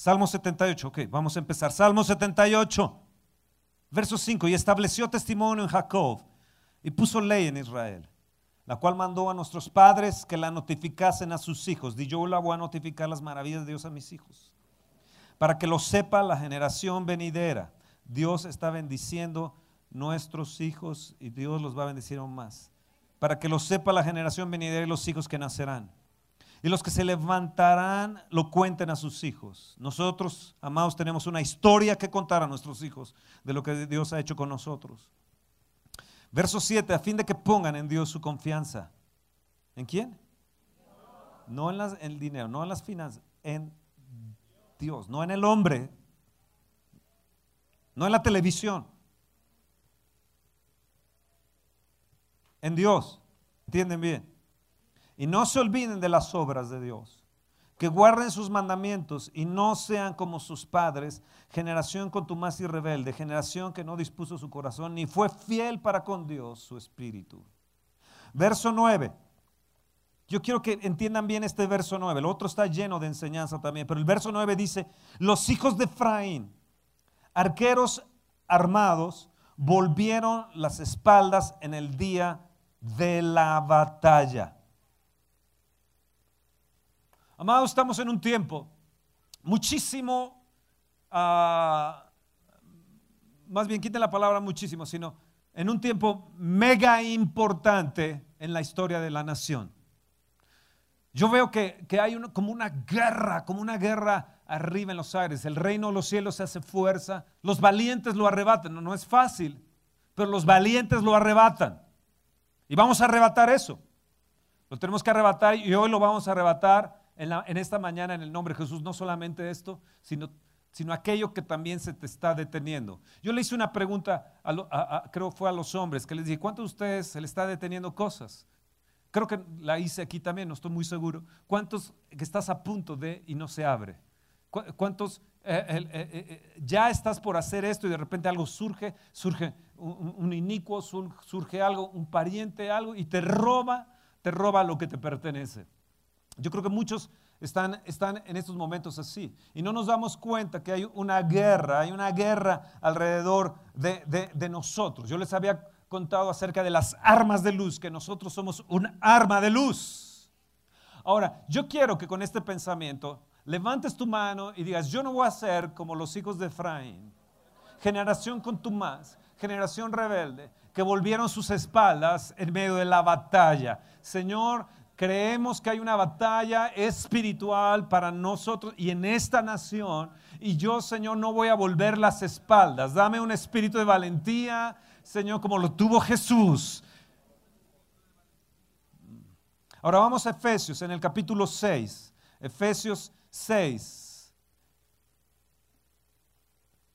Salmo 78, ok, vamos a empezar. Salmo 78, verso 5, y estableció testimonio en Jacob y puso ley en Israel, la cual mandó a nuestros padres que la notificasen a sus hijos. Y yo la voy a notificar las maravillas de Dios a mis hijos, para que lo sepa la generación venidera. Dios está bendiciendo nuestros hijos y Dios los va a bendecir aún más. Para que lo sepa la generación venidera y los hijos que nacerán y los que se levantarán lo cuenten a sus hijos. Nosotros, amados, tenemos una historia que contar a nuestros hijos de lo que Dios ha hecho con nosotros. Verso 7, a fin de que pongan en Dios su confianza. ¿En quién? No en, el dinero, no en las finanzas, en Dios, no en el hombre, no en la televisión, en Dios. ¿Entienden bien? Y no se olviden de las obras de Dios. Que guarden sus mandamientos y no sean como sus padres, generación contumaz y rebelde, generación que no dispuso su corazón ni fue fiel para con Dios su espíritu. Verso 9. Yo quiero que entiendan bien este verso 9. El otro está lleno de enseñanza también. Pero el verso 9 dice, los hijos de Efraín, arqueros armados, volvieron las espaldas en el día de la batalla. Amados, estamos en un tiempo muchísimo, ah, más bien quiten la palabra muchísimo, sino en un tiempo mega importante en la historia de la nación. Yo veo que, hay como una guerra, como una guerra arriba en los aires. El reino de los cielos se hace fuerza. Los valientes lo arrebatan. No, no es fácil, pero los valientes lo arrebatan. Y vamos a arrebatar eso. Lo tenemos que arrebatar y hoy lo vamos a arrebatar en, esta mañana en el nombre de Jesús, no solamente esto, sino, sino aquello que también se te está deteniendo. Yo le hice una pregunta, creo fue a los hombres, que les dije, ¿cuántos de ustedes se le está deteniendo cosas? Creo que la hice aquí también, no estoy muy seguro. ¿Cuántos que estás a punto de y no se abre? ¿Cuántos eh, eh, eh, ya estás por hacer esto y de repente algo surge, surge un, un, inicuo, surge algo, un pariente, algo, y te roba, te roba lo que te pertenece? Yo creo que muchos están, están en estos momentos así. Y no nos damos cuenta que hay una guerra, hay una guerra alrededor de, nosotros. Yo les había contado acerca de las armas de luz, que nosotros somos un arma de luz. Ahora, yo quiero que con este pensamiento levantes tu mano y digas, yo no voy a ser como los hijos de Efraín, generación contumaz, generación rebelde, que volvieron sus espaldas en medio de la batalla. Señor, Creemos que hay una batalla espiritual para nosotros y en esta nación. Y yo, Señor, no voy a volver las espaldas. Dame un espíritu de valentía, Señor, como lo tuvo Jesús. Ahora vamos a Efesios en el capítulo 6. Efesios 6.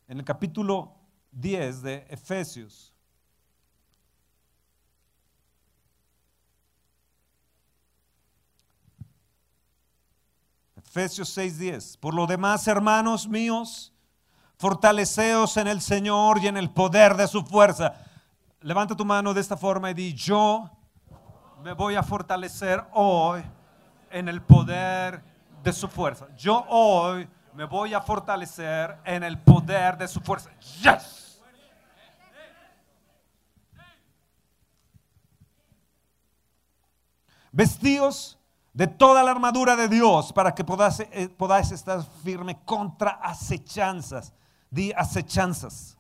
En el capítulo 10 de Efesios. Efesios 6:10. Por lo demás, hermanos míos, fortaleceos en el Señor y en el poder de su fuerza. Levanta tu mano de esta forma y di, yo me voy a fortalecer hoy en el poder de su fuerza. Yo hoy me voy a fortalecer en el poder de su fuerza. Yes. Vestidos de toda la armadura de Dios para que podáis, eh, podáis estar firme contra acechanzas. Di acechanzas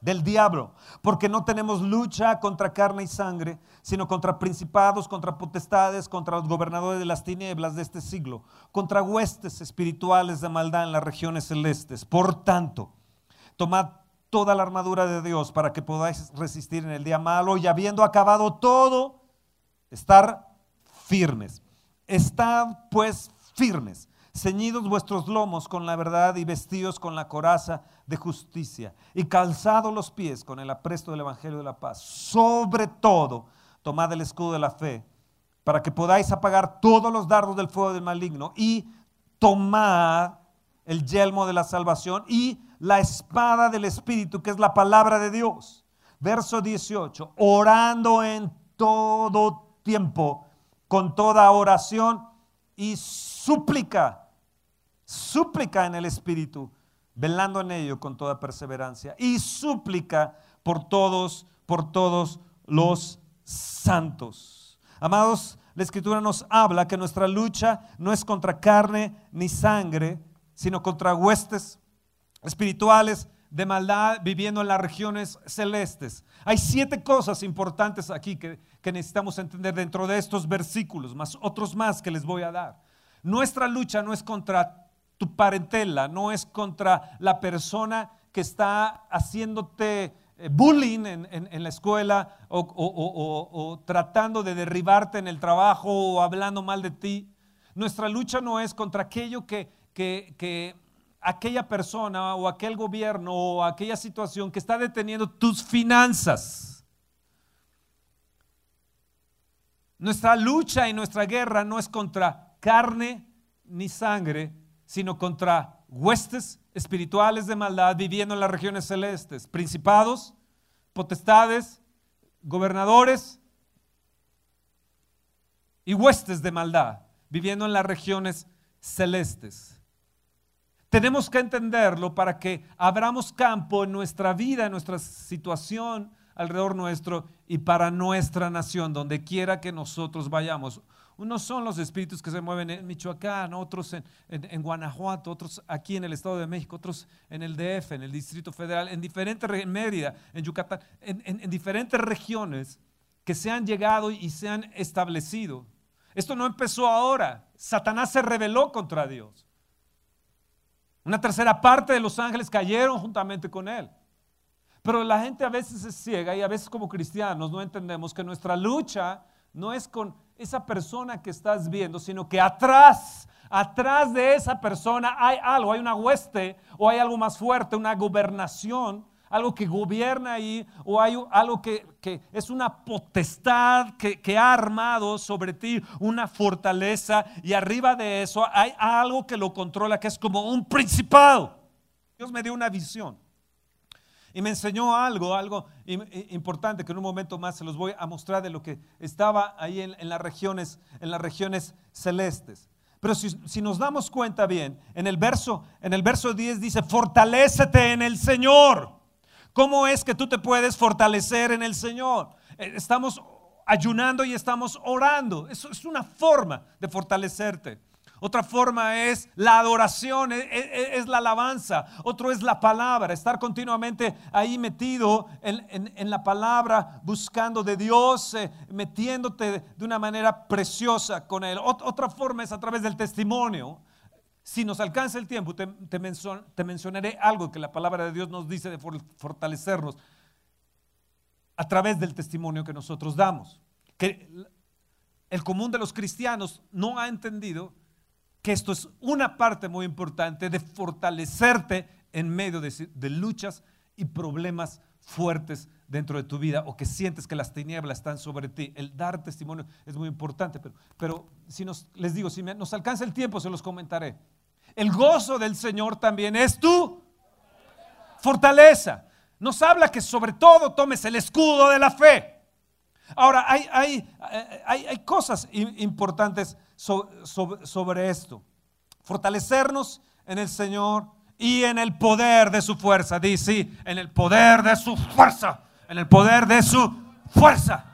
del diablo, porque no tenemos lucha contra carne y sangre, sino contra principados, contra potestades, contra los gobernadores de las tinieblas de este siglo, contra huestes espirituales de maldad en las regiones celestes. Por tanto, tomad toda la armadura de Dios para que podáis resistir en el día malo y habiendo acabado todo, estar firmes. Estad pues firmes, ceñidos vuestros lomos con la verdad y vestidos con la coraza de justicia y calzados los pies con el apresto del Evangelio de la paz. Sobre todo, tomad el escudo de la fe para que podáis apagar todos los dardos del fuego del maligno y tomad el yelmo de la salvación y la espada del Espíritu, que es la palabra de Dios. Verso 18, orando en todo tiempo con toda oración y súplica. súplica en el Espíritu, velando en ello con toda perseverancia y súplica por todos, por todos los santos. Amados, la Escritura nos habla que nuestra lucha no es contra carne ni sangre, sino contra huestes espirituales de maldad viviendo en las regiones celestes. Hay siete cosas importantes aquí que, que, necesitamos entender dentro de estos versículos, más otros más que les voy a dar. Nuestra lucha no es contra tu parentela, no es contra la persona que está haciéndote eh, bullying en, la escuela o, tratando de derribarte en el trabajo o hablando mal de ti. Nuestra lucha no es contra aquello que, que aquella persona o aquel gobierno o aquella situación que está deteniendo tus finanzas. Nuestra lucha y nuestra guerra no es contra carne ni sangre, sino contra huestes espirituales de maldad viviendo en las regiones celestes, principados, potestades, gobernadores y huestes de maldad viviendo en las regiones celestes. Tenemos que entenderlo para que abramos campo en nuestra vida, en nuestra situación alrededor nuestro y para nuestra nación, donde quiera que nosotros vayamos. Unos son los espíritus que se mueven en Michoacán, otros en, Guanajuato, otros aquí en el Estado de México, otros en el DF, en el Distrito Federal, en diferentes, en Mérida, en Yucatán, en, en diferentes regiones que se han llegado y se han establecido. Esto no empezó ahora. Satanás se rebeló contra Dios. Una tercera parte de los ángeles cayeron juntamente con él. Pero la gente a veces se ciega y a veces como cristianos no entendemos que nuestra lucha no es con esa persona que estás viendo, sino que atrás, atrás de esa persona hay algo, hay una hueste o hay algo más fuerte, una gobernación, algo que gobierna ahí o hay algo que, es una potestad que, que ha armado sobre ti una fortaleza y arriba de eso hay algo que lo controla, que es como un principado. Dios me dio una visión. Y me enseñó algo, algo importante que en un momento más se los voy a mostrar de lo que estaba ahí en, las, regiones, en las regiones celestes. Pero si, nos damos cuenta bien, en el, verso, en el verso 10 dice, fortalécete en el Señor. ¿Cómo es que tú te puedes fortalecer en el Señor? Eh, estamos ayunando y estamos orando. Eso es una forma de fortalecerte. Otra forma es la adoración, e, e, es, la alabanza. Otro es la palabra, estar continuamente ahí metido en, la palabra, buscando de Dios, eh, metiéndote de una manera preciosa con Él. otra forma es a través del testimonio. Si nos alcanza el tiempo, te, mencionaré algo que la palabra de Dios nos dice de fortalecernos a través del testimonio que nosotros damos. Que el común de los cristianos no ha entendido que esto es una parte muy importante de fortalecerte en medio de, luchas y problemas fuertes dentro de tu vida o que sientes que las tinieblas están sobre ti. El dar testimonio es muy importante, pero, pero si nos, les digo, si nos alcanza el tiempo, se los comentaré. El gozo del Señor también es tu fortaleza. Nos habla que sobre todo tomes el escudo de la fe. Ahora, hay, hay, hay, hay cosas importantes sobre, esto. Fortalecernos en el Señor y en el poder de su fuerza. Dice, en el poder de su fuerza. En el poder de su fuerza.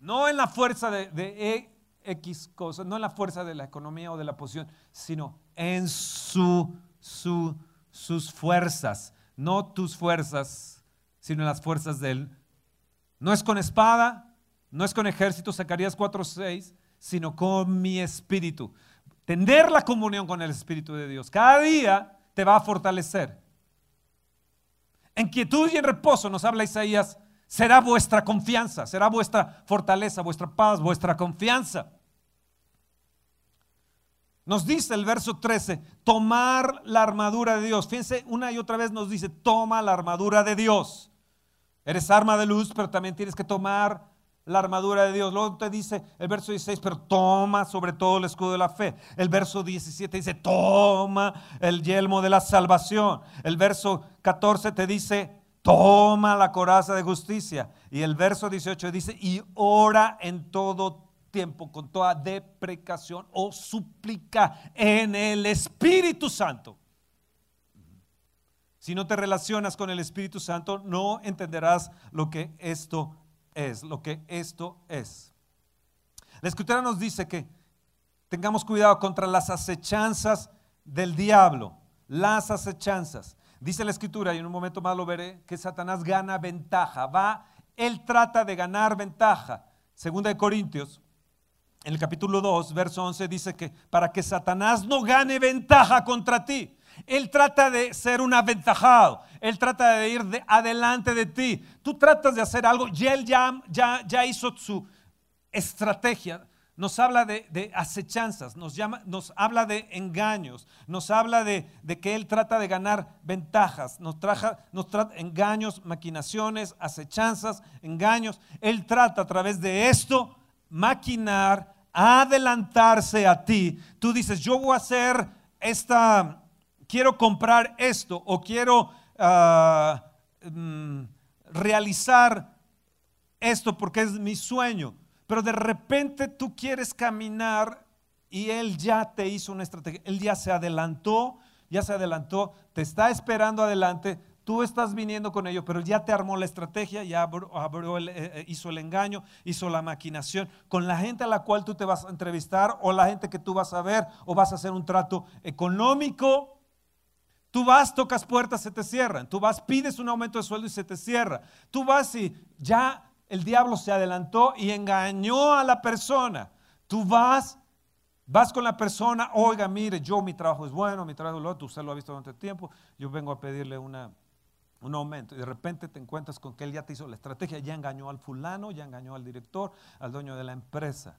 No en la fuerza de, de X cosas, no en la fuerza de la economía o de la posición, sino en su, su, sus fuerzas. No tus fuerzas, sino en las fuerzas de Él. No es con espada, no es con ejército, Zacarías 4:6, sino con mi espíritu. Tener la comunión con el Espíritu de Dios cada día te va a fortalecer. En quietud y en reposo nos habla Isaías, será vuestra confianza, será vuestra fortaleza, vuestra paz, vuestra confianza. Nos dice el verso 13, tomar la armadura de Dios. Fíjense, una y otra vez nos dice, toma la armadura de Dios. Eres arma de luz, pero también tienes que tomar la armadura de Dios. Luego te dice el verso 16, pero toma sobre todo el escudo de la fe. El verso 17 dice, toma el yelmo de la salvación. El verso 14 te dice, toma la coraza de justicia. Y el verso 18 dice, y ora en todo tiempo con toda deprecación o súplica en el Espíritu Santo. Si no te relacionas con el Espíritu Santo, no entenderás lo que esto es, lo que esto es. La escritura nos dice que tengamos cuidado contra las acechanzas del diablo, las acechanzas. Dice la escritura, y en un momento más lo veré, que Satanás gana ventaja, va, él trata de ganar ventaja. Segunda de Corintios, en el capítulo 2, verso 11, dice que para que Satanás no gane ventaja contra ti, él trata de ser un aventajado, él trata de ir de adelante de ti. Tú tratas de hacer algo y él ya, ya, ya hizo su estrategia nos habla de, acechanzas, nos, llama, nos habla de engaños, nos habla de, que Él trata de ganar ventajas, nos, traja, nos engaños, maquinaciones, acechanzas, engaños. Él trata a través de esto maquinar, adelantarse a ti. Tú dices, yo voy a hacer esta, quiero comprar esto o quiero ah, mm, realizar esto porque es mi sueño pero de repente tú quieres caminar y Él ya te hizo una estrategia, Él ya se adelantó, ya se adelantó, te está esperando adelante, tú estás viniendo con ello, pero ya te armó la estrategia, ya eh, eh, hizo el engaño, hizo la maquinación con la gente a la cual tú te vas a entrevistar o la gente que tú vas a ver o vas a hacer un trato económico. Tú vas, tocas puertas, se te cierran. Tú vas, pides un aumento de sueldo y se te cierra. Tú vas y ya el diablo se adelantó y engañó a la persona. Tú vas, vas con la persona, oiga, mire, yo mi trabajo es bueno, mi trabajo es lo usted lo ha visto durante tiempo, yo vengo a pedirle una, un aumento y de repente te encuentras con que él ya te hizo la estrategia, ya engañó al fulano, ya engañó al director, al dueño de la empresa.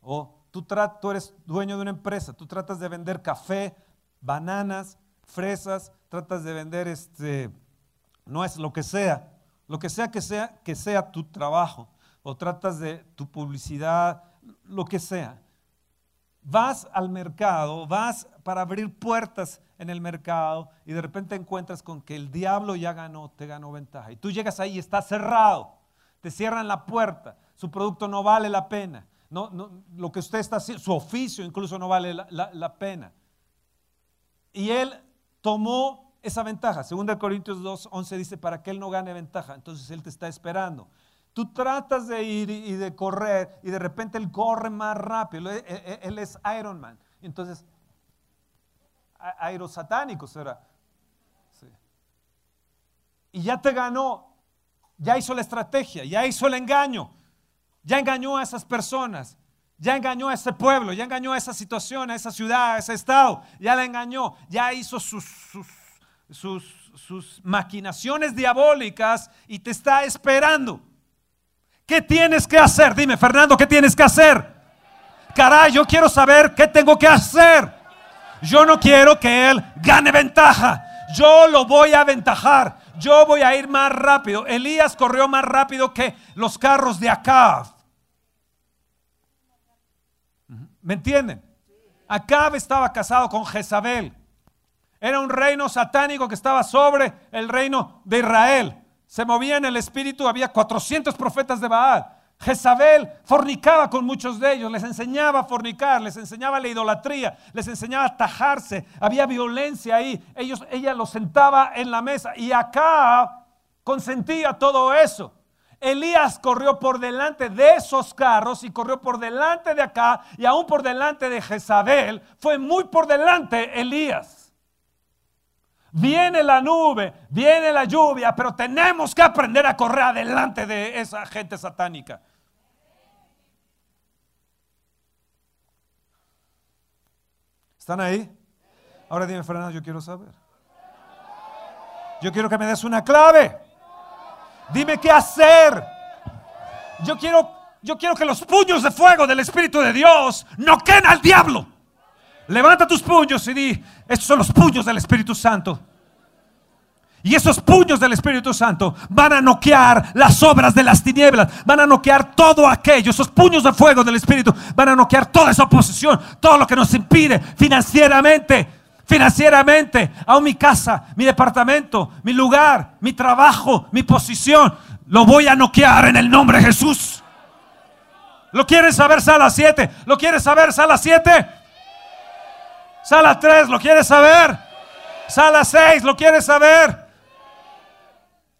O tú, tú eres dueño de una empresa, tú tratas de vender café, bananas, fresas, tratas de vender este, no es lo que sea lo que sea que sea que sea tu trabajo o tratas de tu publicidad, lo que sea. Vas al mercado, vas para abrir puertas en el mercado y de repente encuentras con que el diablo ya ganó, te ganó ventaja. Y tú llegas ahí y está cerrado, te cierran la puerta, su producto no vale la pena, no, lo que usted está haciendo, su oficio incluso no vale la, la pena. Y él tomó esa ventaja. Segunda Corintios 2, 11 dice, para que él no gane ventaja, entonces él te está esperando. Tú tratas de ir y de correr y de repente él corre más rápido. Él es Iron Man. Entonces, aerosatánico será. Y ya te ganó, ya hizo la estrategia, ya hizo el engaño, ya engañó a esas personas, ya engañó a ese pueblo, ya engañó a esa situación, a esa ciudad, a ese estado, ya la engañó, ya hizo sus sus, sus maquinaciones diabólicas y te está esperando. ¿Qué tienes que hacer? Dime, Fernando, ¿qué tienes que hacer? Caray, yo quiero saber qué tengo que hacer. Yo no quiero que él gane ventaja. Yo lo voy a aventajar. Yo voy a ir más rápido. Elías corrió más rápido que los carros de Acab. ¿Me entienden? Acab estaba casado con Jezabel. Era un reino satánico que estaba sobre el reino de Israel. Se movía en el espíritu, había 400 profetas de Baal. Jezabel fornicaba con muchos de ellos, les enseñaba a fornicar, les enseñaba la idolatría, les enseñaba a tajarse, había violencia ahí. Ellos, ella los sentaba en la mesa y acá consentía todo eso. Elías corrió por delante de esos carros y corrió por delante de acá y aún por delante de Jezabel. Fue muy por delante Elías. Viene la nube, viene la lluvia, pero tenemos que aprender a correr adelante de esa gente satánica. ¿Están ahí? Ahora dime, Fernando, yo quiero saber. Yo quiero que me des una clave. Dime qué hacer. Yo quiero, yo quiero que los puños de fuego del Espíritu de Dios noquen al diablo. Levanta tus puños y di, estos son los puños del Espíritu Santo. Y esos puños del Espíritu Santo van a noquear las obras de las tinieblas, van a noquear todo aquello, esos puños de fuego del Espíritu van a noquear toda esa oposición, todo lo que nos impide financieramente, financieramente, aún mi casa, mi departamento, mi lugar, mi trabajo, mi posición, lo voy a noquear en el nombre de Jesús. ¿Lo quieres saber? Sala 7. ¿Lo quieres saber? Sala 7. Sala 3. ¿Lo quieres saber? Sala 6. ¿Lo quieres saber?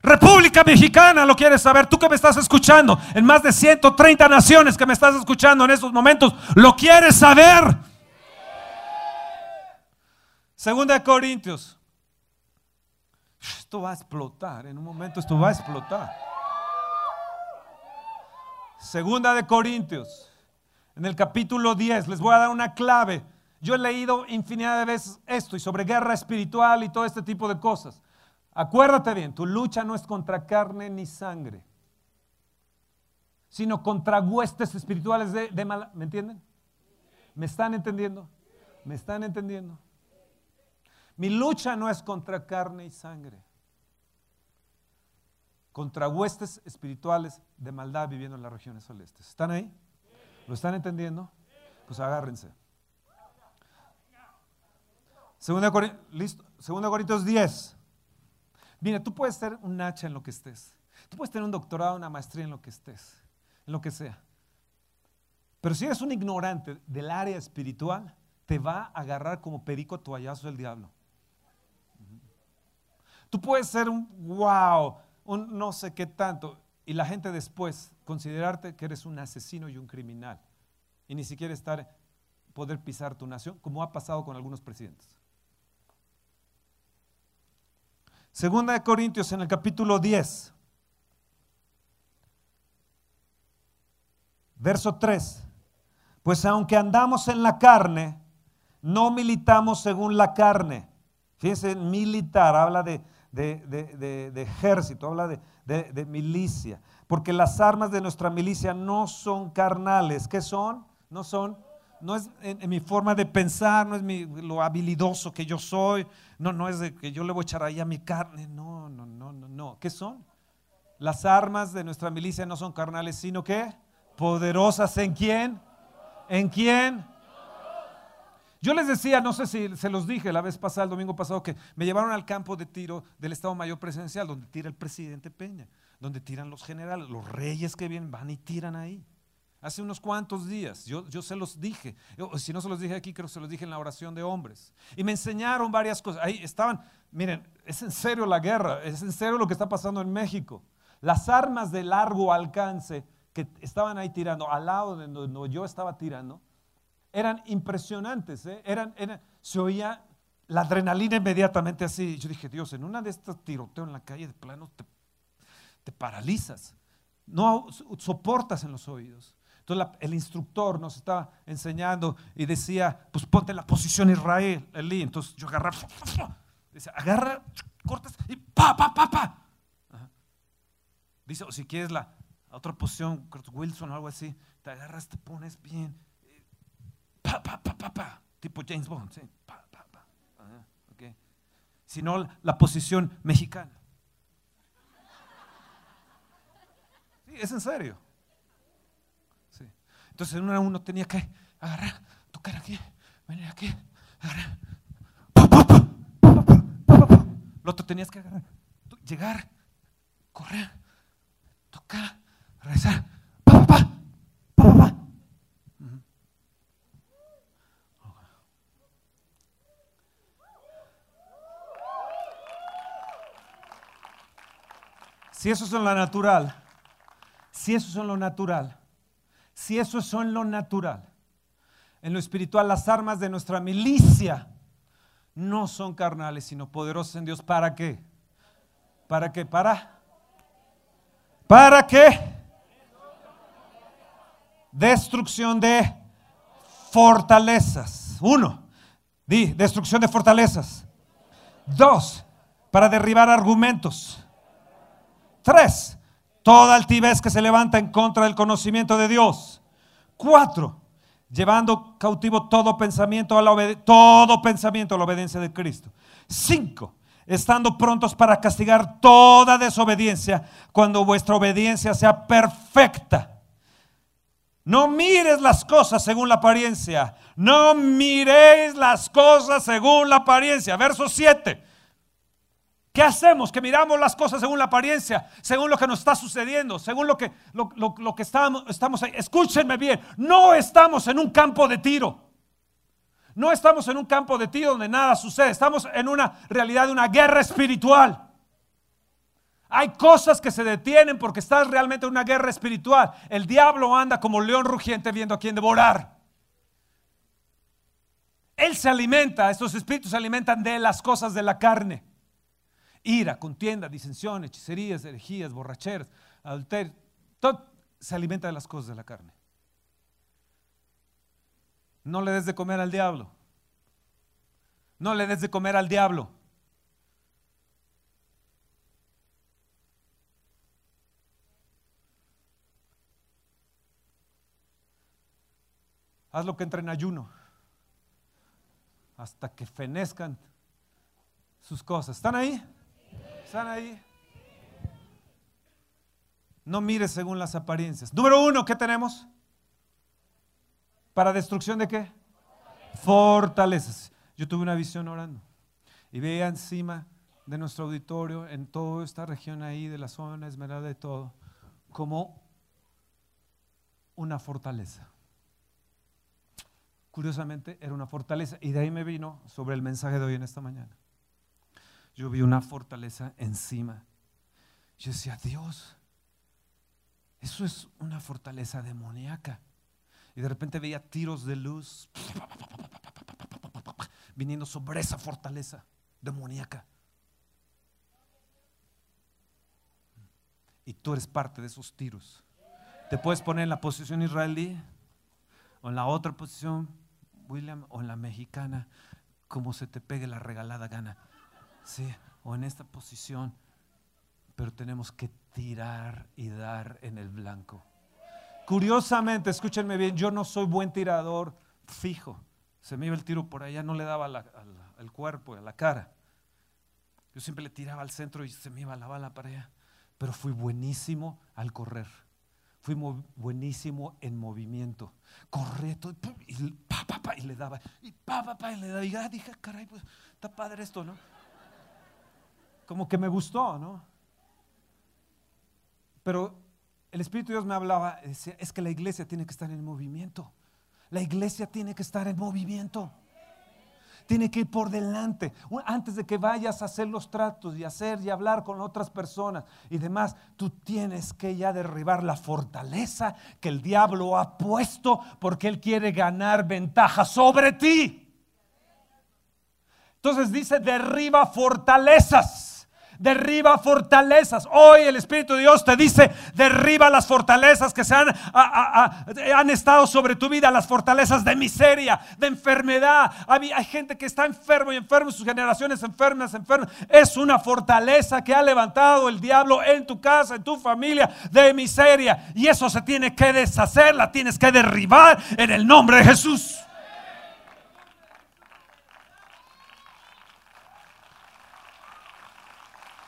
República Mexicana, ¿lo quieres saber? Tú que me estás escuchando en más de 130 naciones que me estás escuchando en estos momentos, ¿lo quieres saber? Segunda de Corintios. Esto va a explotar, en un momento esto va a explotar. Segunda de Corintios, en el capítulo 10, les voy a dar una clave. Yo he leído infinidad de veces esto y sobre guerra espiritual y todo este tipo de cosas. Acuérdate bien, tu lucha no es contra carne ni sangre, sino contra huestes espirituales de, de mala. ¿Me entienden? ¿Me están entendiendo? ¿Me están entendiendo? Mi lucha no es contra carne y sangre contra huestes espirituales de maldad viviendo en las regiones celestes. ¿Están ahí? ¿Lo están entendiendo? Pues agárrense. Segunda, Segunda Corintios 10. Mira, tú puedes ser un hacha en lo que estés. Tú puedes tener un doctorado, una maestría en lo que estés, en lo que sea. Pero si eres un ignorante del área espiritual, te va a agarrar como perico toallazo del diablo. Tú puedes ser un wow, un no sé qué tanto, y la gente después considerarte que eres un asesino y un criminal, y ni siquiera estar, poder pisar tu nación, como ha pasado con algunos presidentes. Segunda de Corintios en el capítulo 10, verso 3. Pues aunque andamos en la carne, no militamos según la carne. Fíjense, militar habla de, de, ejército, habla de, milicia. Porque las armas de nuestra milicia no son carnales. ¿Qué son? No son, no es en, mi forma de pensar, no es mi, lo habilidoso que yo soy, no, no es de que yo le voy a echar ahí a mi carne. No, no, no, no, no. ¿Qué son? Las armas de nuestra milicia no son carnales, sino que poderosas en quién? ¿En quién? Yo les decía, no sé si se los dije la vez pasada, el domingo pasado, que me llevaron al campo de tiro del Estado Mayor Presidencial, donde tira el presidente Peña, donde tiran los generales, los reyes que vienen, van y tiran ahí. Hace unos cuantos días, yo, se los dije, si no se los dije aquí, creo que se los dije en la oración de hombres. Y me enseñaron varias cosas. Ahí estaban, miren, es en serio la guerra, es en serio lo que está pasando en México. Las armas de largo alcance que estaban ahí tirando, al lado de donde yo estaba tirando, eran impresionantes, ¿eh? eran, se oía la adrenalina inmediatamente así. Yo dije, Dios, en una de estas tiroteos en la calle de plano te, te paralizas, no soportas en los oídos. Entonces el instructor nos estaba enseñando y decía, pues ponte la posición Israel, Elí. Entonces yo agarraba, dice, agarra, cortas y pa, pa, pa, pa. Dice, o si quieres la otra posición, Wilson o algo así, te agarras, te pones bien pa, pa, pa, pa, pa, tipo James Bond, ¿sí? pa, pa, pa. okay. Sino la posición mexicana. Sí, es en serio. Entonces uno, tenía que agarrar, tocar aquí, venir aquí, agarrar. Lo otro tenías que agarrar, llegar, correr, tocar, rezar. Pa, pa, pa, pa, pa. Si eso es en lo natural, si eso es en lo natural, si eso es en lo natural, en lo espiritual las armas de nuestra milicia no son carnales, sino poderosas en Dios. ¿Para qué? ¿Para qué? ¿Para? ¿Para qué? Destrucción de fortalezas. Uno, di, destrucción de fortalezas. Dos, para derribar argumentos. Tres, toda altivez que se levanta en contra del conocimiento de Dios. Cuatro, llevando cautivo todo pensamiento a la todo pensamiento a la obediencia de Cristo. Cinco, estando prontos para castigar toda desobediencia cuando vuestra obediencia sea perfecta. No mires las cosas según la apariencia. No miréis las cosas según la apariencia. Verso 7. ¿Qué hacemos? Que miramos las cosas según la apariencia, según lo que nos está sucediendo, según lo que, lo, lo que estamos, estamos ahí. Escúchenme bien, no estamos en un campo de tiro. No estamos en un campo de tiro donde nada sucede. Estamos en una realidad de una guerra espiritual. Hay cosas que se detienen porque estás realmente en una guerra espiritual. El diablo anda como león rugiente viendo a quién devorar. Él se alimenta, estos espíritus se alimentan de las cosas de la carne. Ira, contienda, disensión, hechicerías, herejías, borracheras, adulterio. Todo se alimenta de las cosas de la carne. No le des de comer al diablo. No le des de comer al diablo. Haz lo que entre en ayuno. Hasta que fenezcan sus cosas. ¿Están ahí? ¿Están ahí? No mires según las apariencias. Número uno, ¿qué tenemos? ¿Para destrucción de qué? Fortalezas. Yo tuve una visión orando y veía encima de nuestro auditorio, en toda esta región ahí, de la zona esmeralda de todo, como una fortaleza. Curiosamente, era una fortaleza. Y de ahí me vino sobre el mensaje de hoy en esta mañana. Yo vi una fortaleza encima. Yo decía, Dios, eso es una fortaleza demoníaca. Y de repente veía tiros de luz viniendo sobre esa fortaleza demoníaca. Y tú eres parte de esos tiros. Te puedes poner en la posición israelí o en la otra posición, William, o en la mexicana, como se te pegue la regalada gana. Sí, o en esta posición. Pero tenemos que tirar y dar en el blanco. Curiosamente, escúchenme bien, yo no soy buen tirador fijo. Se me iba el tiro por allá, no le daba al, cuerpo, a la cara. Yo siempre le tiraba al centro y se me iba la bala para allá. Pero fui buenísimo al correr. Fui buenísimo en movimiento. Corrí todo y, pa, pa, pa, y le daba. Y pa, pa, pa, y le daba. Y ah, dije, caray, pues está padre esto, ¿no? Como que me gustó, ¿no? Pero el Espíritu de Dios me hablaba, decía, es que la iglesia tiene que estar en movimiento. La iglesia tiene que estar en movimiento. Tiene que ir por delante. Antes de que vayas a hacer los tratos y hacer y hablar con otras personas y demás, tú tienes que ya derribar la fortaleza que el diablo ha puesto porque él quiere ganar ventaja sobre ti. Entonces dice, derriba fortalezas derriba fortalezas. Hoy el Espíritu de Dios te dice, derriba las fortalezas que se han, han estado sobre tu vida, las fortalezas de miseria, de enfermedad. Hay, gente que está enfermo y enfermo, sus generaciones enfermas, enfermas. Es una fortaleza que ha levantado el diablo en tu casa, en tu familia, de miseria. Y eso se tiene que deshacer, la tienes que derribar en el nombre de Jesús.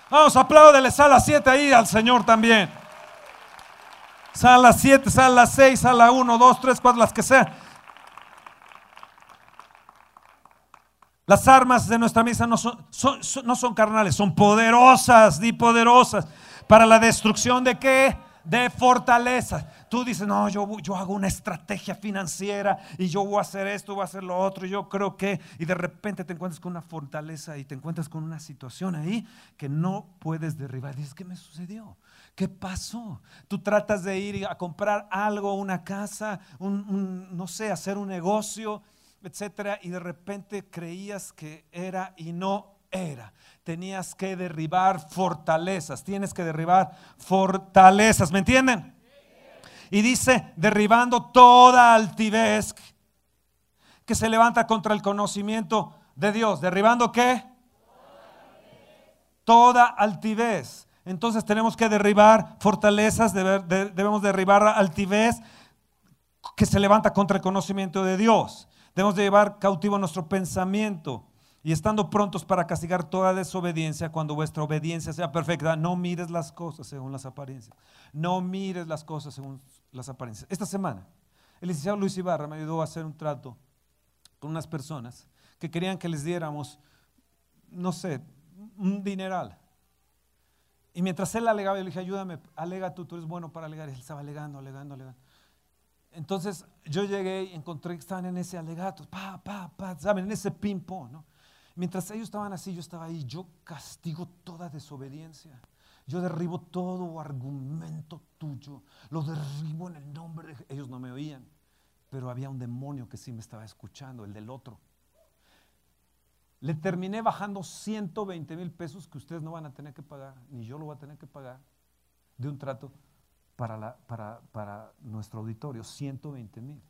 Vamos, apláudele, sala 7 ahí al Señor también. Sala 7, sala 6, sala 1, 2, 3, 4, las que sean. Las armas de nuestra misa no son, no son carnales, son poderosas, y poderosas. ¿Para la destrucción de qué? De fortaleza. Tú dices, no, yo, yo hago una estrategia financiera y yo voy a hacer esto, voy a hacer lo otro, yo creo que, y de repente te encuentras con una fortaleza y te encuentras con una situación ahí que no puedes derribar. Dices, ¿qué me sucedió? ¿Qué pasó? Tú tratas de ir a comprar algo, una casa, un, no sé, hacer un negocio, etcétera, y de repente creías que era y no era. Tenías que derribar fortalezas, tienes que derribar fortalezas, ¿me entienden? Y dice, derribando toda altivez que se levanta contra el conocimiento de Dios. ¿Derribando qué? Toda altivez. Entonces tenemos que derribar fortalezas, debemos derribar altivez que se levanta contra el conocimiento de Dios. Debemos de llevar cautivo nuestro pensamiento y estando prontos para castigar toda desobediencia cuando vuestra obediencia sea perfecta. No mires las cosas según las apariencias. No mires las cosas según las apariencias. Esta semana, el licenciado Luis Ibarra me ayudó a hacer un trato con unas personas que querían que les diéramos, no sé, un dineral. Y mientras él alegaba, yo le dije, ayúdame, alega tú, tú eres bueno para alegar. Y él estaba alegando, alegando, alegando. Entonces yo llegué y encontré que estaban en ese alegato, pa, pa, pa, ¿saben? En ese ping-pong, ¿no? Mientras ellos estaban así, yo estaba ahí. Yo castigo toda desobediencia. Yo derribo todo argumento tuyo. Lo derribo en el nombre de... Ellos no me oían, pero había un demonio que sí me estaba escuchando, el del otro. Le terminé bajando 120 mil pesos que ustedes no van a tener que pagar, ni yo lo voy a tener que pagar, de un trato para, para, para nuestro auditorio, 120 mil.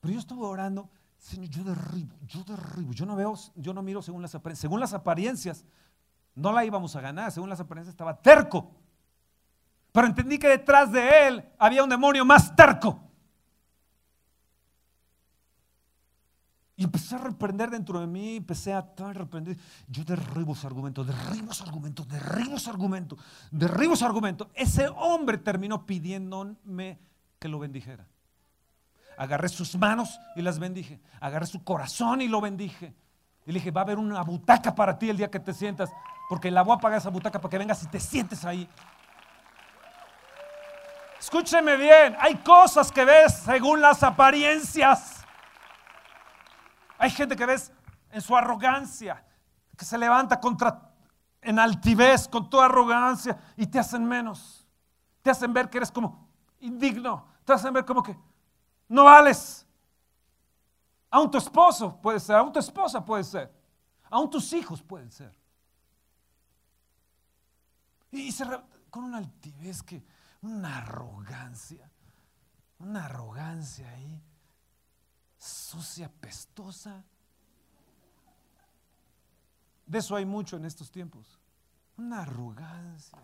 Pero yo estuve orando, Señor, yo derribo, yo derribo, yo no veo, yo no miro según las apariencias. Según las apariencias, no la íbamos a ganar, según las apariencias estaba terco. Pero entendí que detrás de él había un demonio más terco. Y empecé a reprender dentro de mí, empecé a reprender. Yo derribo ese argumento, derribo ese argumento, derribo ese argumento, derribo ese argumento. Ese hombre terminó pidiéndome que lo bendijera. Agarré sus manos y las bendije. Agarré su corazón y lo bendije. Y le dije, va a haber una butaca para ti el día que te sientas, porque la voy a pagar esa butaca para que vengas y te sientes ahí. Escúcheme bien, hay cosas que ves según las apariencias. Hay gente que ves en su arrogancia, que se levanta contra, en altivez, con toda arrogancia, y te hacen menos. Te hacen ver que eres como indigno. Te hacen ver como que no vales. Aún tu esposo puede ser, aún tu esposa puede ser, aún tus hijos pueden ser. Y se, con una altivez que, una arrogancia, una arrogancia ahí sucia, pestosa. De eso hay mucho en estos tiempos. Una arrogancia.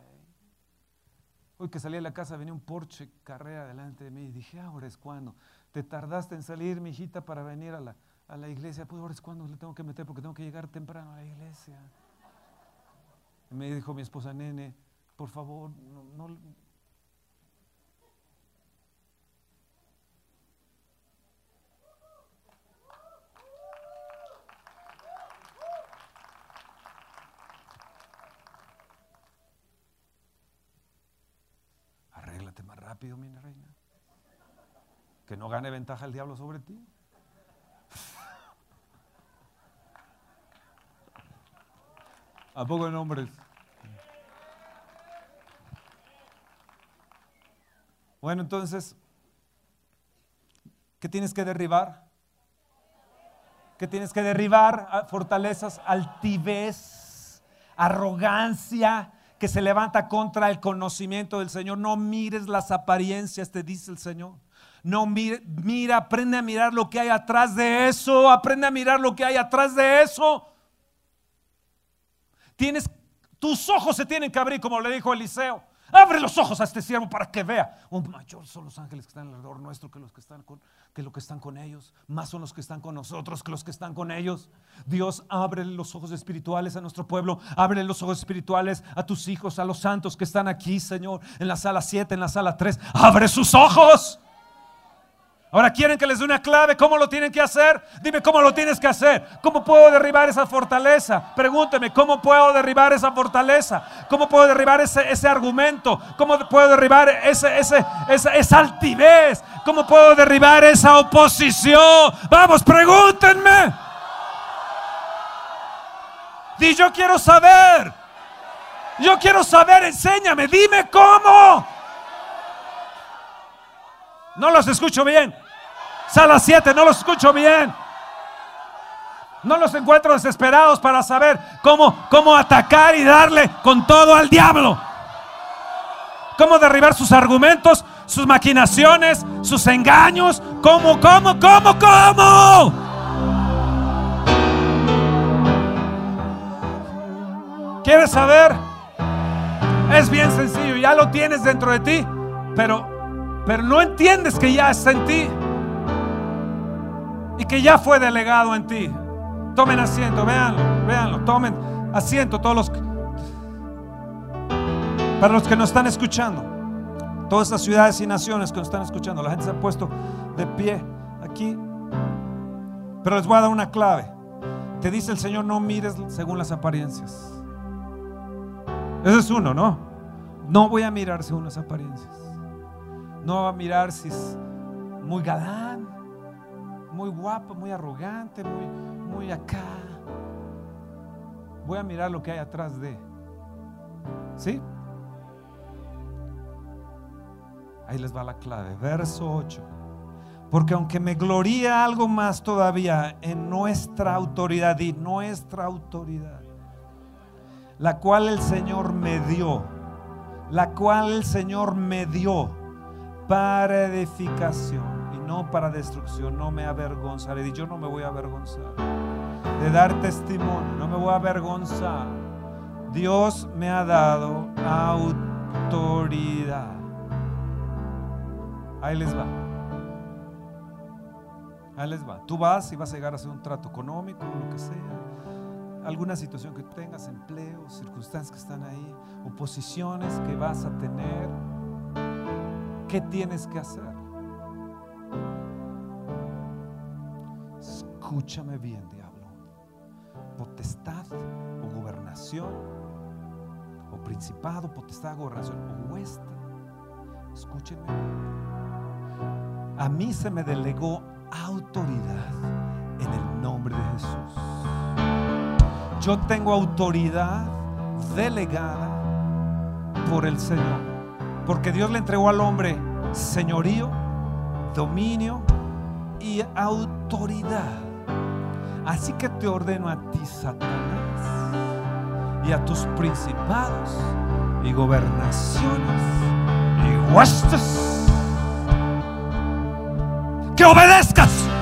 Hoy que salí de la casa venía un Porsche carrera delante de mí y dije, ahora es cuando. Te tardaste en salir, mi hijita, para venir a la, a la iglesia. Pues ahora es cuando le tengo que meter porque tengo que llegar temprano a la iglesia. Me dijo mi esposa, nene, por favor, no rápido, mi reina. Que no gane ventaja el diablo sobre ti. ¿A poco en hombres? Bueno, entonces, ¿qué tienes que derribar? ¿Qué tienes que derribar? Ah, fortalezas, altivez, arrogancia, que se levanta contra el conocimiento del Señor. No mires las apariencias, te dice el Señor. No mire, mira, aprende a mirar lo que hay atrás de eso. Aprende a mirar lo que hay atrás de eso. Tienes, tus ojos se tienen que abrir, como le dijo Eliseo. Abre los ojos a este siervo para que vea. Un mayor son los ángeles que están alrededor nuestro que los que están con, que los que están con ellos. Más son los que están con nosotros que los que están con ellos. Dios abre los ojos espirituales a nuestro pueblo. Abre los ojos espirituales a tus hijos, a los santos que están aquí, Señor, en la sala 7, en la sala 3. Abre sus ojos. Ahora quieren que les dé una clave, ¿cómo lo tienen que hacer? Dime cómo lo tienes que hacer. ¿Cómo puedo derribar esa fortaleza? Pregúnteme, ¿cómo puedo derribar esa fortaleza? ¿Cómo puedo derribar ese, ese argumento? ¿Cómo puedo derribar ese, ese, esa, esa altivez? ¿Cómo puedo derribar esa oposición? Vamos, pregúntenme. Di, yo quiero saber. Yo quiero saber, enséñame, dime cómo. No los escucho bien. Sala 7, no los escucho bien. No los encuentro desesperados para saber cómo, cómo atacar y darle con todo al diablo. Cómo derribar sus argumentos, sus maquinaciones, sus engaños. ¿Cómo, cómo, cómo, cómo? ¿Quieres saber? Es bien sencillo, ya lo tienes dentro de ti, pero, pero no entiendes que ya está en ti y que ya fue delegado en ti. Tomen asiento, véanlo, véanlo, tomen asiento todos los para los que nos están escuchando, todas estas ciudades y naciones que nos están escuchando, la gente se ha puesto de pie aquí. Pero les voy a dar una clave. te dice el Señor, no mires según las apariencias. Ese es uno, ¿no? No voy a mirar según las apariencias. No voy a mirar si es muy galán, muy guapo, muy arrogante, muy, muy acá. Voy a mirar lo que hay atrás de. ¿Sí? Ahí les va la clave. Verso 8. Porque aunque me gloría algo más todavía en nuestra autoridad y nuestra autoridad, la cual el Señor me dio, la cual el Señor me dio para edificación y no para destrucción, no me avergonzaré. Y yo no me voy a avergonzar de dar testimonio, no me voy a avergonzar. Dios me ha dado autoridad. Ahí les va. Ahí les va. Tú vas y vas a llegar a hacer un trato económico, lo que sea. Alguna situación que tengas, empleo, circunstancias que están ahí, oposiciones que vas a tener. ¿Qué tienes que hacer? Escúchame bien, diablo. Potestad o gobernación, o principado, potestad, gobernación, o hueste. Escúchenme. A mí se me delegó autoridad en el nombre de Jesús. Yo tengo autoridad delegada por el Señor. Porque Dios le entregó al hombre señorío, dominio y autoridad. Así que te ordeno a ti, Satanás, y a tus principados y gobernaciones y huestes que obedezcas.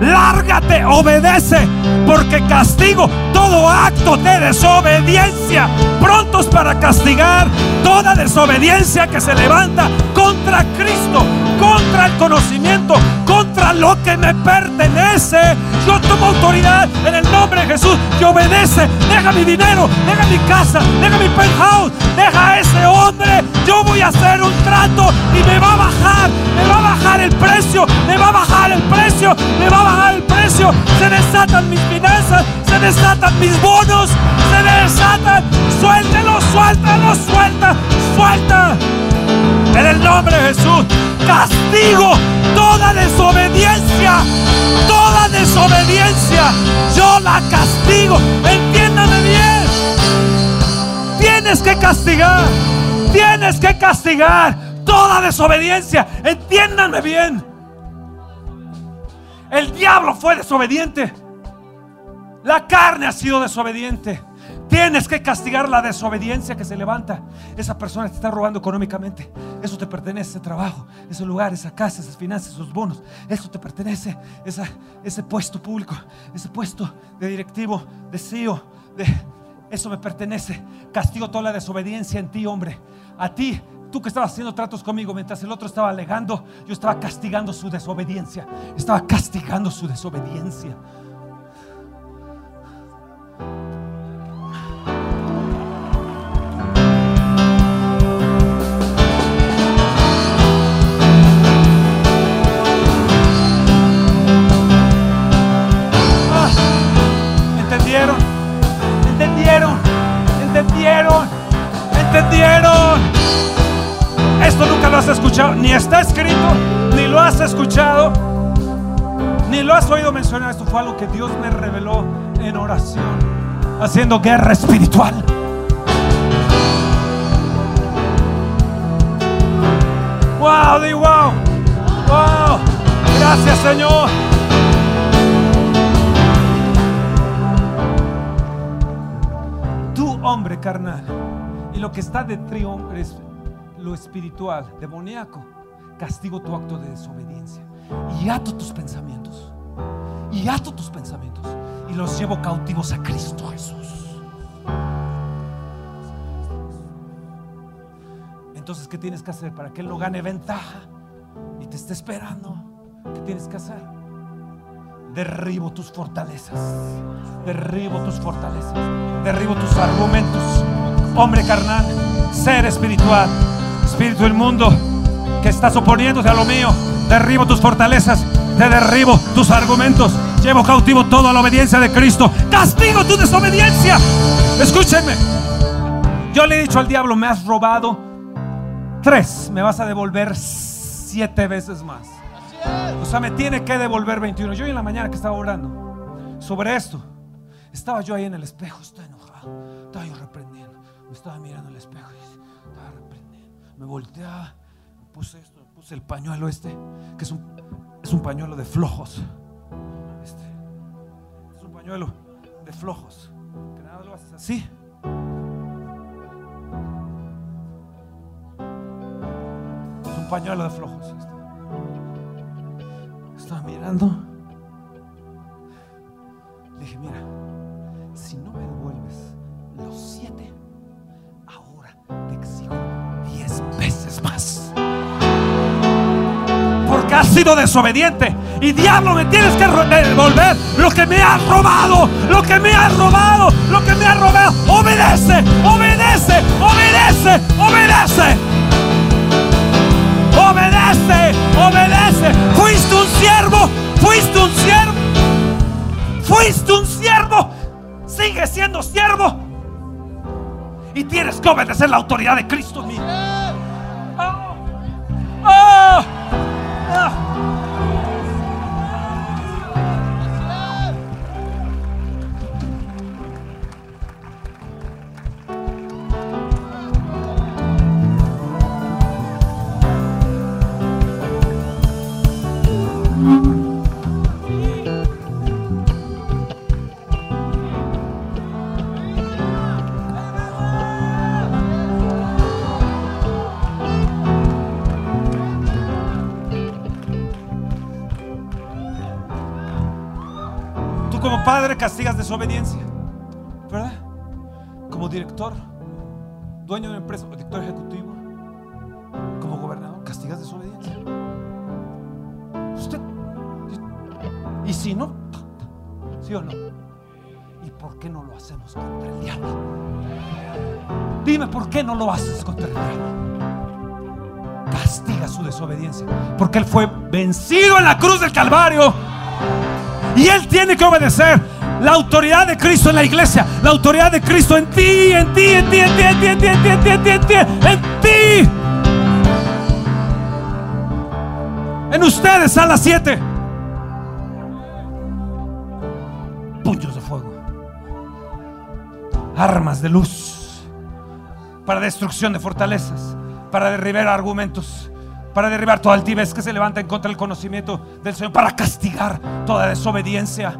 Lárgate, obedece, porque castigo todo acto de desobediencia, prontos para castigar toda desobediencia que se levanta contra Cristo, contra el conocimiento, contra lo que me pertenece. Yo tomo autoridad en el nombre de Jesús y obedece. Deja mi dinero, deja mi casa, deja mi penthouse, deja a ese hombre. Yo voy a hacer un trato y me va a bajar, me va a bajar el precio, me va a bajar el precio, me va a bajar el precio. Se desatan mis finanzas, se desatan mis bonos, se desatan. Suéltelo, suéltalo, suelta, suelta. En el nombre de Jesús, castigo toda desobediencia, toda desobediencia. Yo la castigo. Entiéndame bien. Tienes que castigar, tienes que castigar toda desobediencia. Entiéndanme bien. El diablo fue desobediente. La carne ha sido desobediente. Tienes que castigar la desobediencia que se levanta. Esa persona te está robando económicamente. Eso te pertenece, ese trabajo, ese lugar, esa casa, esas finanzas, esos bonos. Eso te pertenece, ese puesto público, ese puesto de directivo, de CEO. De, eso me pertenece. Castigo toda la desobediencia en ti, hombre. A ti, tú que estabas haciendo tratos conmigo mientras el otro estaba alegando, yo estaba castigando su desobediencia. Estaba castigando su desobediencia. Está escrito, ni lo has escuchado, ni lo has oído mencionar. Esto fue algo que Dios me reveló en oración, haciendo guerra espiritual. Wow, di wow, wow. Gracias, Señor. Tu hombre carnal y lo que está de triunfo es lo espiritual, demoníaco. Castigo tu acto de desobediencia. Y ato tus pensamientos. Y ato tus pensamientos. Y los llevo cautivos a Cristo Jesús. Entonces, ¿qué tienes que hacer para que Él no gane ventaja y te esté esperando? ¿Qué tienes que hacer? Derribo tus fortalezas. Derribo tus fortalezas. Derribo tus argumentos hombre carnal, ser espiritual, espíritu del mundo que estás oponiéndose a lo mío. Derribo tus fortalezas, te derribo tus argumentos. Llevo cautivo toda la obediencia de Cristo. Castigo tu desobediencia. Escúchenme. Yo le he dicho al diablo, me has robado tres, me vas a devolver siete veces más. O sea, me tiene que devolver 21. Yo en la mañana que estaba orando sobre esto, estaba yo ahí en el espejo, estaba enojado, estaba yo reprendiendo, me estaba mirando el espejo estaba reprendiendo. Me volteaba, puse esto, puse el pañuelo este, que es un, es un pañuelo de flojos pañuelo de flojos. Que nada lo haces así. Es un pañuelo de flojos. Estaba mirando. Le dije, mira, si no me devuelves los siete, ahora te exijo has sido desobediente. Y diablo, me tienes que devolver lo que me has robado, lo que me has robado, lo que me has robado. Obedece, obedece, obedece, obedece. Obedece, obedece. Fuiste un siervo, fuiste un siervo. Fuiste un siervo. Sigue siendo siervo. Y tienes que obedecer la autoridad de Cristo en 诶呀 castigas desobediencia, ¿verdad? Como director, dueño de una empresa, director ejecutivo, como gobernador, castigas desobediencia. Usted, y si no, ¿sí o no? ¿Y por qué no lo hacemos contra el diablo? Dime por qué no lo haces contra el diablo. Castiga su desobediencia, porque él fue vencido en la cruz del Calvario y Él tiene que obedecer la autoridad de Cristo en la iglesia, la autoridad de Cristo en ti, en ti, en ti, en ti, en ti, en ti, en ti, en ti, en ti, en ti, en ti. En ustedes a las siete. Puños de fuego. Armas de luz. Para destrucción de fortalezas. Para derribar argumentos para derribar toda altivez que se levanta en contra del conocimiento del Señor, para castigar toda desobediencia.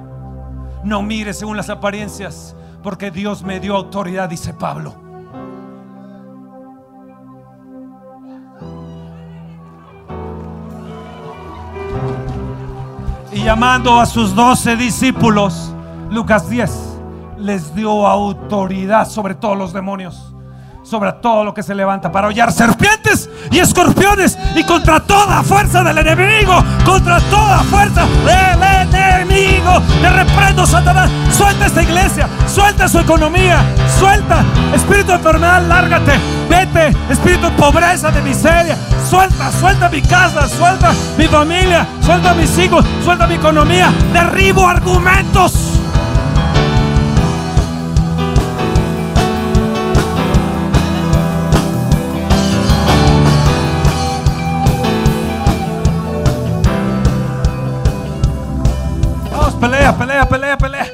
No mire según las apariencias, porque Dios me dio autoridad, dice Pablo. Y llamando a sus doce discípulos, Lucas 10, les dio autoridad sobre todos los demonios sobre todo lo que se levanta para hollar serpientes y escorpiones y contra toda fuerza del enemigo, contra toda fuerza del enemigo. Te reprendo, Satanás. Suelta esta iglesia, suelta su economía, suelta espíritu de enfermedad, lárgate, vete, espíritu de pobreza, de miseria. Suelta, suelta mi casa, suelta mi familia, suelta mis hijos, suelta mi economía. Derribo argumentos. Pelea, pelea, pelea, pelea.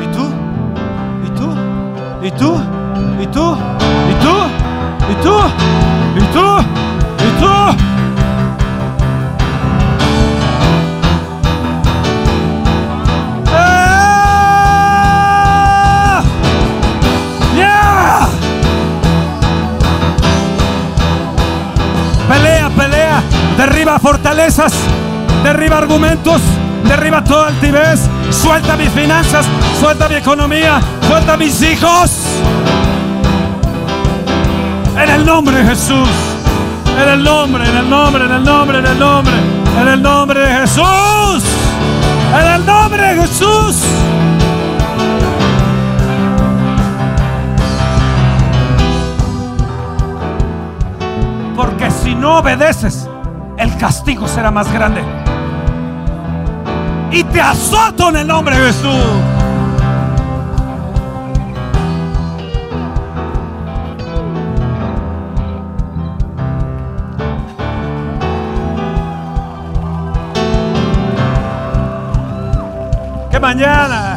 ¿Y tú? ¿Y tú? ¿Y tú? ¿Y tú? ¿Y tú? ¿Y tú? ¿Y tú? ¿Y tú? derriba fortalezas, derriba argumentos, derriba toda altivez, suelta mis finanzas, suelta mi economía, suelta mis hijos. En el nombre de Jesús, en el nombre, en el nombre, en el nombre, en el nombre, en el nombre de Jesús, en el nombre de Jesús. Porque si no obedeces, el castigo será más grande. Y te azoto en el nombre de Jesús. Que mañana,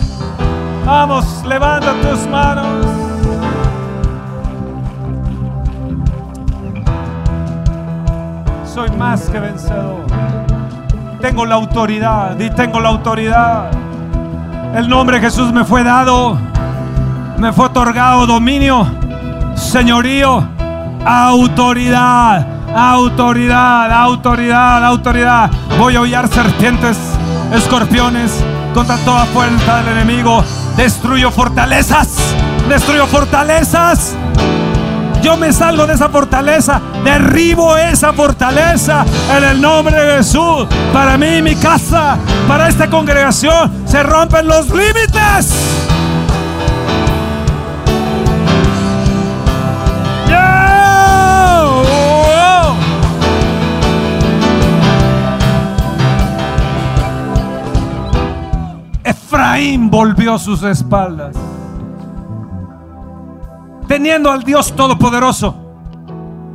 vamos, levanta tus manos. Más que vencedor. Tengo la autoridad y tengo la autoridad. El nombre de Jesús me fue dado, me fue otorgado dominio, señorío, autoridad, autoridad, autoridad, autoridad. Voy a hollar serpientes, escorpiones contra toda fuerza del enemigo. Destruyo fortalezas, destruyo fortalezas. Yo me salgo de esa fortaleza, derribo esa fortaleza en el nombre de Jesús. Para mí, mi casa, para esta congregación, se rompen los límites. Efraín volvió sus espaldas teniendo al Dios Todopoderoso,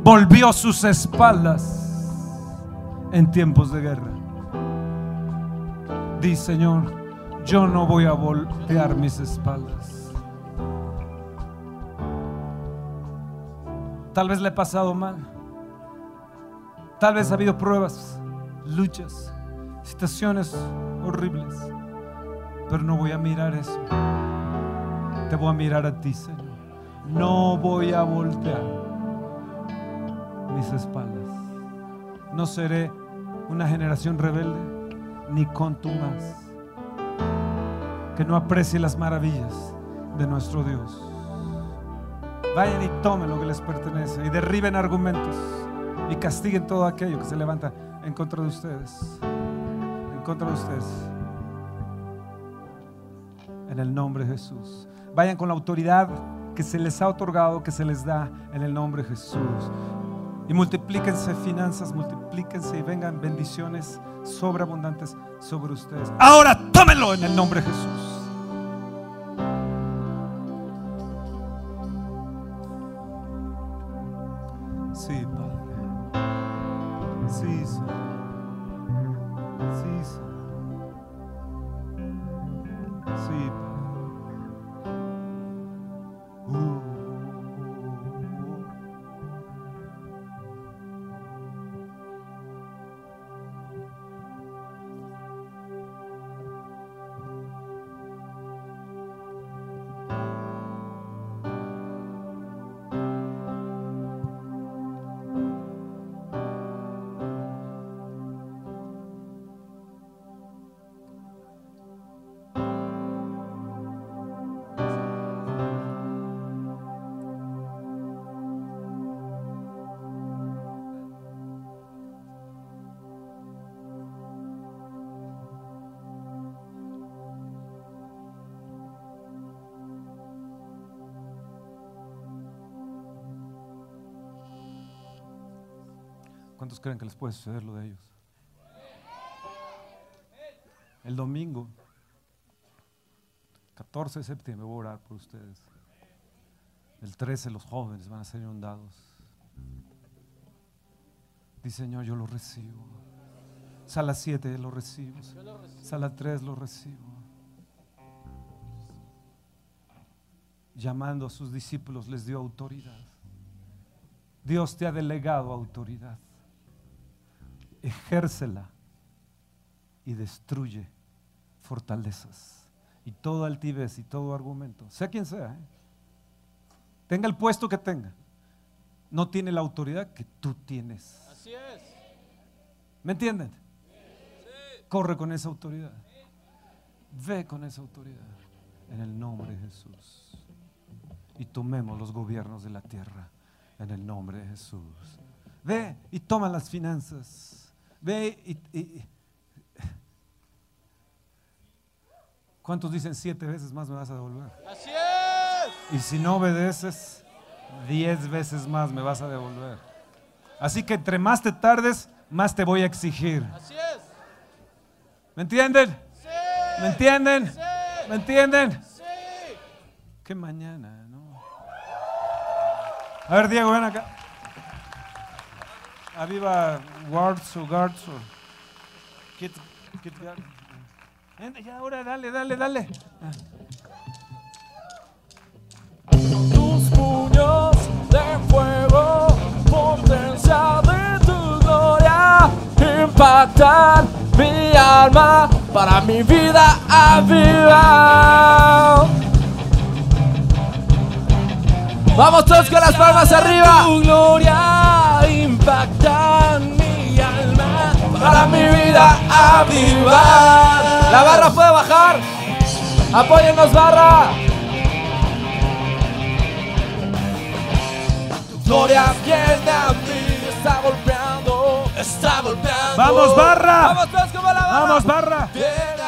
volvió sus espaldas en tiempos de guerra. Dice Señor, yo no voy a voltear mis espaldas. Tal vez le he pasado mal. Tal vez ha habido pruebas, luchas, situaciones horribles. Pero no voy a mirar eso. Te voy a mirar a ti, Señor no voy a voltear mis espaldas. No seré una generación rebelde ni contumaz que no aprecie las maravillas de nuestro Dios. Vayan y tomen lo que les pertenece y derriben argumentos y castiguen todo aquello que se levanta en contra de ustedes. En contra de ustedes. En el nombre de Jesús. Vayan con la autoridad que se les ha otorgado, que se les da en el nombre de Jesús. Y multiplíquense finanzas, multiplíquense y vengan bendiciones sobreabundantes sobre ustedes. Ahora tómenlo en el nombre de Jesús. ¿Cuántos creen que les puede suceder lo de ellos? El domingo, 14 de septiembre, voy a orar por ustedes. El 13 los jóvenes van a ser inundados. Dice Señor, yo lo recibo. Sala 7 lo recibo. Sala 3 lo recibo. Llamando a sus discípulos les dio autoridad. Dios te ha delegado autoridad ejércela y destruye fortalezas y todo altivez y todo argumento, sea quien sea, ¿eh? tenga el puesto que tenga, no tiene la autoridad que tú tienes. Así es. ¿Me entienden? Corre con esa autoridad. Ve con esa autoridad en el nombre de Jesús. Y tomemos los gobiernos de la tierra en el nombre de Jesús. Ve y toma las finanzas Ve y, ¿Cuántos dicen siete veces más me vas a devolver? Así es. Y si no obedeces, diez veces más me vas a devolver. Así que entre más te tardes, más te voy a exigir. Así es. ¿Me entienden? Sí. ¿Me entienden? Sí. ¿Me entienden? Sí. Que mañana, ¿no? A ver, Diego, ven acá. Aviva Wards o Guards o Kit, Kit ya ahora, dale, dale, dale. Tus puños de fuego, potencia de tu gloria, impactan mi alma para mi vida aviva. Vamos todos con las palmas arriba. Tu gloria para mi vida avivar. La barra puede bajar. Apóyennos barra. Gloria viene a mí, está golpeando, está golpeando. ¡Vamos, barra! Vamos todos como la barra. Vamos, barra. Viene